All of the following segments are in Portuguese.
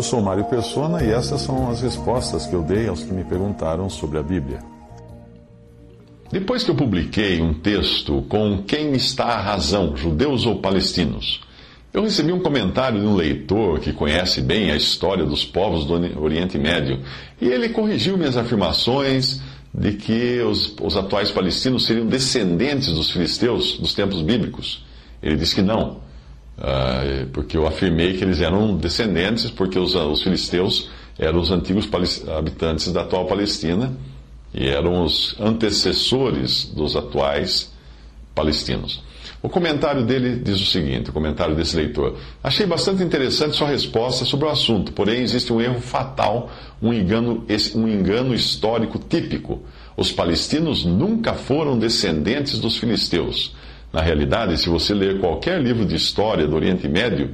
Eu sou Mário Persona e essas são as respostas que eu dei aos que me perguntaram sobre a Bíblia. Depois que eu publiquei um texto com Quem está a razão, judeus ou palestinos, eu recebi um comentário de um leitor que conhece bem a história dos povos do Oriente Médio e ele corrigiu minhas afirmações de que os, os atuais palestinos seriam descendentes dos filisteus dos tempos bíblicos. Ele disse que não, uh, porque eu afirmei que eles eram descendentes, porque os, os filisteus eram os antigos habitantes da atual Palestina e eram os antecessores dos atuais palestinos. O comentário dele diz o seguinte: o comentário desse leitor. Achei bastante interessante sua resposta sobre o assunto, porém existe um erro fatal, um engano, um engano histórico típico. Os palestinos nunca foram descendentes dos filisteus. Na realidade, se você ler qualquer livro de história do Oriente Médio,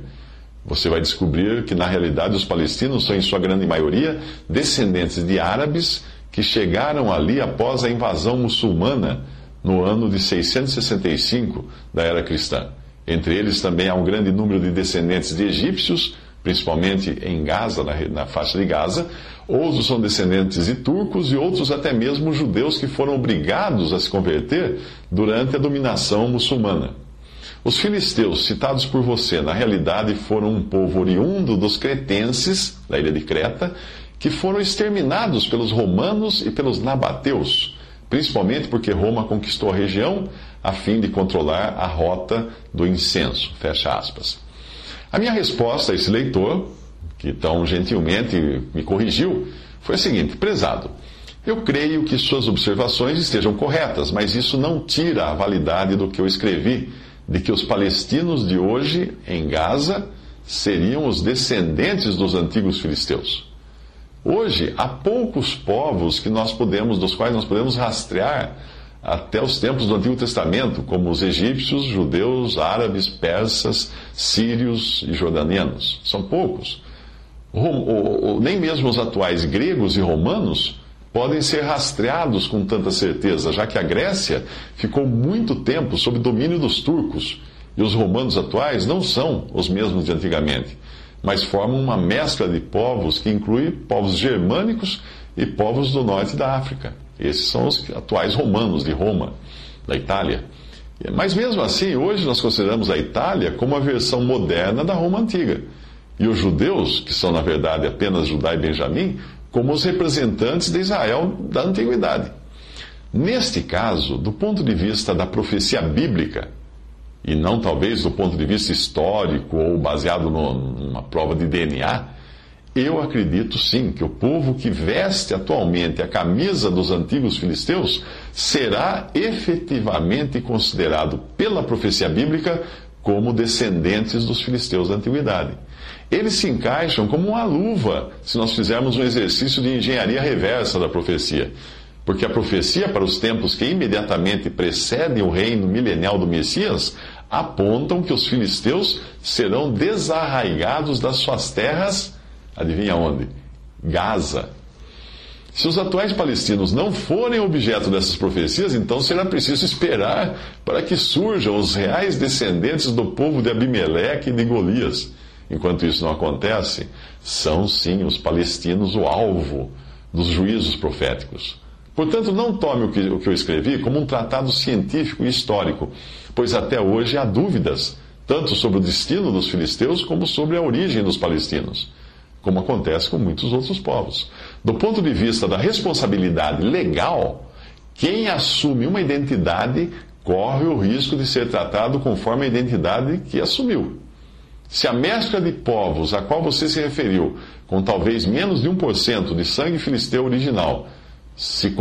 você vai descobrir que, na realidade, os palestinos são, em sua grande maioria, descendentes de árabes que chegaram ali após a invasão muçulmana no ano de 665 da era cristã. Entre eles também há um grande número de descendentes de egípcios, principalmente em Gaza, na, na faixa de Gaza. Outros são descendentes de turcos e outros até mesmo judeus que foram obrigados a se converter durante a dominação muçulmana. Os filisteus citados por você, na realidade, foram um povo oriundo dos cretenses, da ilha de Creta, que foram exterminados pelos romanos e pelos nabateus, principalmente porque Roma conquistou a região a fim de controlar a rota do incenso. Fecha aspas. A minha resposta a esse leitor, que tão gentilmente me corrigiu, foi a seguinte: prezado. Eu creio que suas observações estejam corretas, mas isso não tira a validade do que eu escrevi de que os palestinos de hoje, em Gaza, seriam os descendentes dos antigos filisteus. Hoje, há poucos povos que nós podemos, dos quais nós podemos rastrear até os tempos do Antigo Testamento, como os egípcios, judeus, árabes, persas, sírios e jordanianos. São poucos. nem mesmo os atuais gregos e romanos podem ser rastreados com tanta certeza, já que a Grécia ficou muito tempo sob domínio dos turcos e os romanos atuais não são os mesmos de antigamente mas formam uma mescla de povos que inclui povos germânicos e povos do norte da África. Esses são os atuais romanos de Roma, da Itália. Mas mesmo assim, hoje nós consideramos a Itália como a versão moderna da Roma antiga. E os judeus, que são na verdade apenas Judá e Benjamim, como os representantes de Israel da antiguidade. Neste caso, do ponto de vista da profecia bíblica, e não talvez do ponto de vista histórico ou baseado numa prova de DNA, eu acredito sim que o povo que veste atualmente a camisa dos antigos filisteus será efetivamente considerado pela profecia bíblica como descendentes dos filisteus da antiguidade. Eles se encaixam como uma luva se nós fizermos um exercício de engenharia reversa da profecia. Porque a profecia para os tempos que imediatamente precedem o reino milenial do Messias apontam que os filisteus serão desarraigados das suas terras, adivinha onde? Gaza. Se os atuais palestinos não forem objeto dessas profecias, então será preciso esperar para que surjam os reais descendentes do povo de Abimeleque e de Golias. Enquanto isso não acontece, são sim os palestinos o alvo dos juízos proféticos. Portanto, não tome o que, o que eu escrevi como um tratado científico e histórico, pois até hoje há dúvidas, tanto sobre o destino dos filisteus como sobre a origem dos palestinos, como acontece com muitos outros povos. Do ponto de vista da responsabilidade legal, quem assume uma identidade corre o risco de ser tratado conforme a identidade que assumiu. Se a mescla de povos a qual você se referiu, com talvez menos de 1% de sangue filisteu original, se,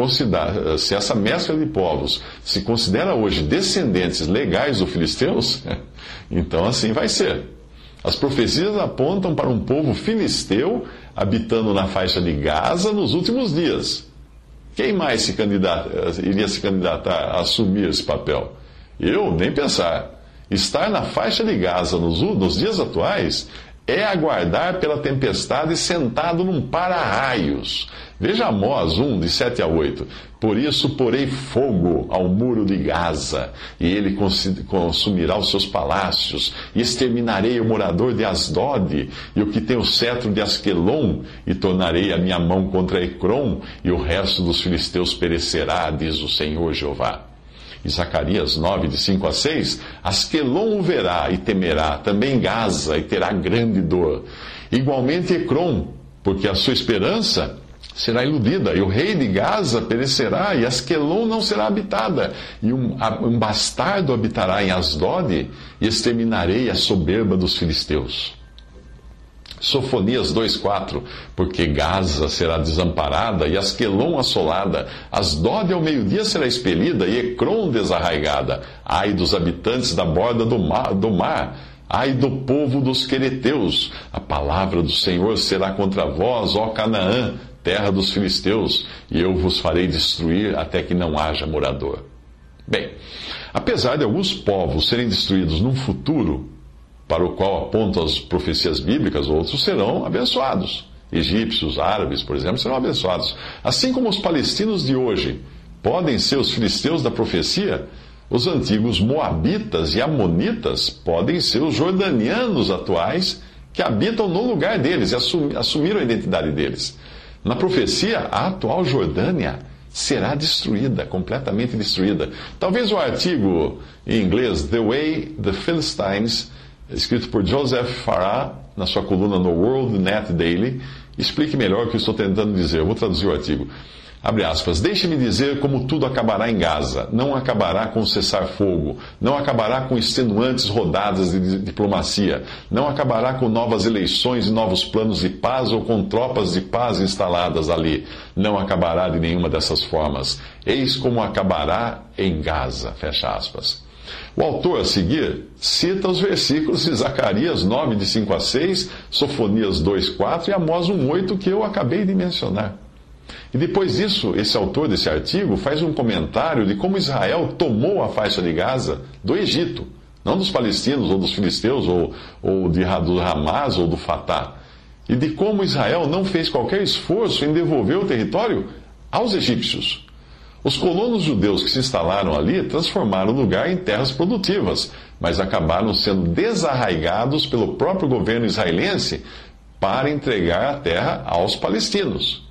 se essa mescla de povos se considera hoje descendentes legais dos filisteus, Então assim vai ser. As profecias apontam para um povo filisteu habitando na faixa de Gaza nos últimos dias. Quem mais se iria se candidatar a assumir esse papel? Eu, nem pensar. Estar na faixa de Gaza nos, nos dias atuais é aguardar pela tempestade sentado num para-raios. Veja Amós 1, de 7 a 8. Por isso porei fogo ao muro de Gaza, e ele consumirá os seus palácios, e exterminarei o morador de Asdod, e o que tem o cetro de Asquelon, e tornarei a minha mão contra Ecrom, e o resto dos filisteus perecerá, diz o Senhor Jeová. E Zacarias 9, de 5 a 6, Asquelon o verá e temerá, também Gaza, e terá grande dor. Igualmente Ecrom, porque a sua esperança será iludida, e o rei de Gaza perecerá, e Asquelon não será habitada, e um, um bastardo habitará em Asdod, e exterminarei a soberba dos filisteus. Sofonias 2,4 Porque Gaza será desamparada e Asquelon assolada, Asdod ao meio-dia será expelida e Ecrom desarraigada. Ai dos habitantes da borda do mar, do mar. Ai do povo dos quereteus. A palavra do Senhor será contra vós, ó Canaã, terra dos filisteus, e eu vos farei destruir até que não haja morador. Bem, apesar de alguns povos serem destruídos num futuro, para o qual apontam as profecias bíblicas, outros serão abençoados. Egípcios, árabes, por exemplo, serão abençoados. Assim como os palestinos de hoje podem ser os filisteus da profecia, os antigos moabitas e amonitas podem ser os jordanianos atuais que habitam no lugar deles e assumiram a identidade deles. Na profecia, a atual Jordânia será destruída, completamente destruída. Talvez o artigo em inglês The Way the Philistines escrito por Joseph Farah, na sua coluna no World Net Daily, explique melhor o que estou tentando dizer. Eu vou traduzir o artigo. Abre aspas. Deixe-me dizer como tudo acabará em Gaza. Não acabará com cessar-fogo. Não acabará com extenuantes rodadas de diplomacia. Não acabará com novas eleições e novos planos de paz ou com tropas de paz instaladas ali. Não acabará de nenhuma dessas formas. Eis como acabará em Gaza. Fecha aspas. O autor a seguir cita os versículos de Zacarias 9, de 5 a 6, Sofonias 2, 4 e Amós 1, 8 que eu acabei de mencionar. E depois disso, esse autor desse artigo faz um comentário de como Israel tomou a faixa de Gaza do Egito, não dos palestinos ou dos filisteus ou, ou de, do Hamas ou do Fatah, e de como Israel não fez qualquer esforço em devolver o território aos egípcios. Os colonos judeus que se instalaram ali transformaram o lugar em terras produtivas, mas acabaram sendo desarraigados pelo próprio governo israelense para entregar a terra aos palestinos.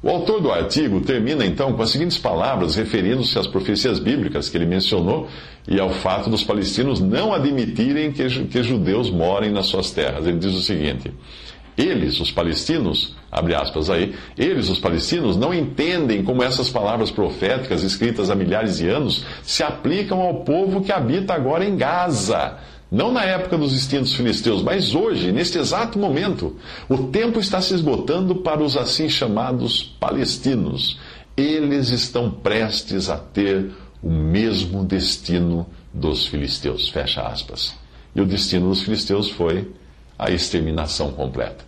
O autor do artigo termina então com as seguintes palavras, referindo-se às profecias bíblicas que ele mencionou e ao fato dos palestinos não admitirem que, que judeus morem nas suas terras. Ele diz o seguinte. Eles, os palestinos, abre aspas aí, eles, os palestinos, não entendem como essas palavras proféticas escritas há milhares de anos se aplicam ao povo que habita agora em Gaza. Não na época dos extintos filisteus, mas hoje, neste exato momento. O tempo está se esgotando para os assim chamados palestinos. Eles estão prestes a ter o mesmo destino dos filisteus. Fecha aspas. E o destino dos filisteus foi a exterminação completa.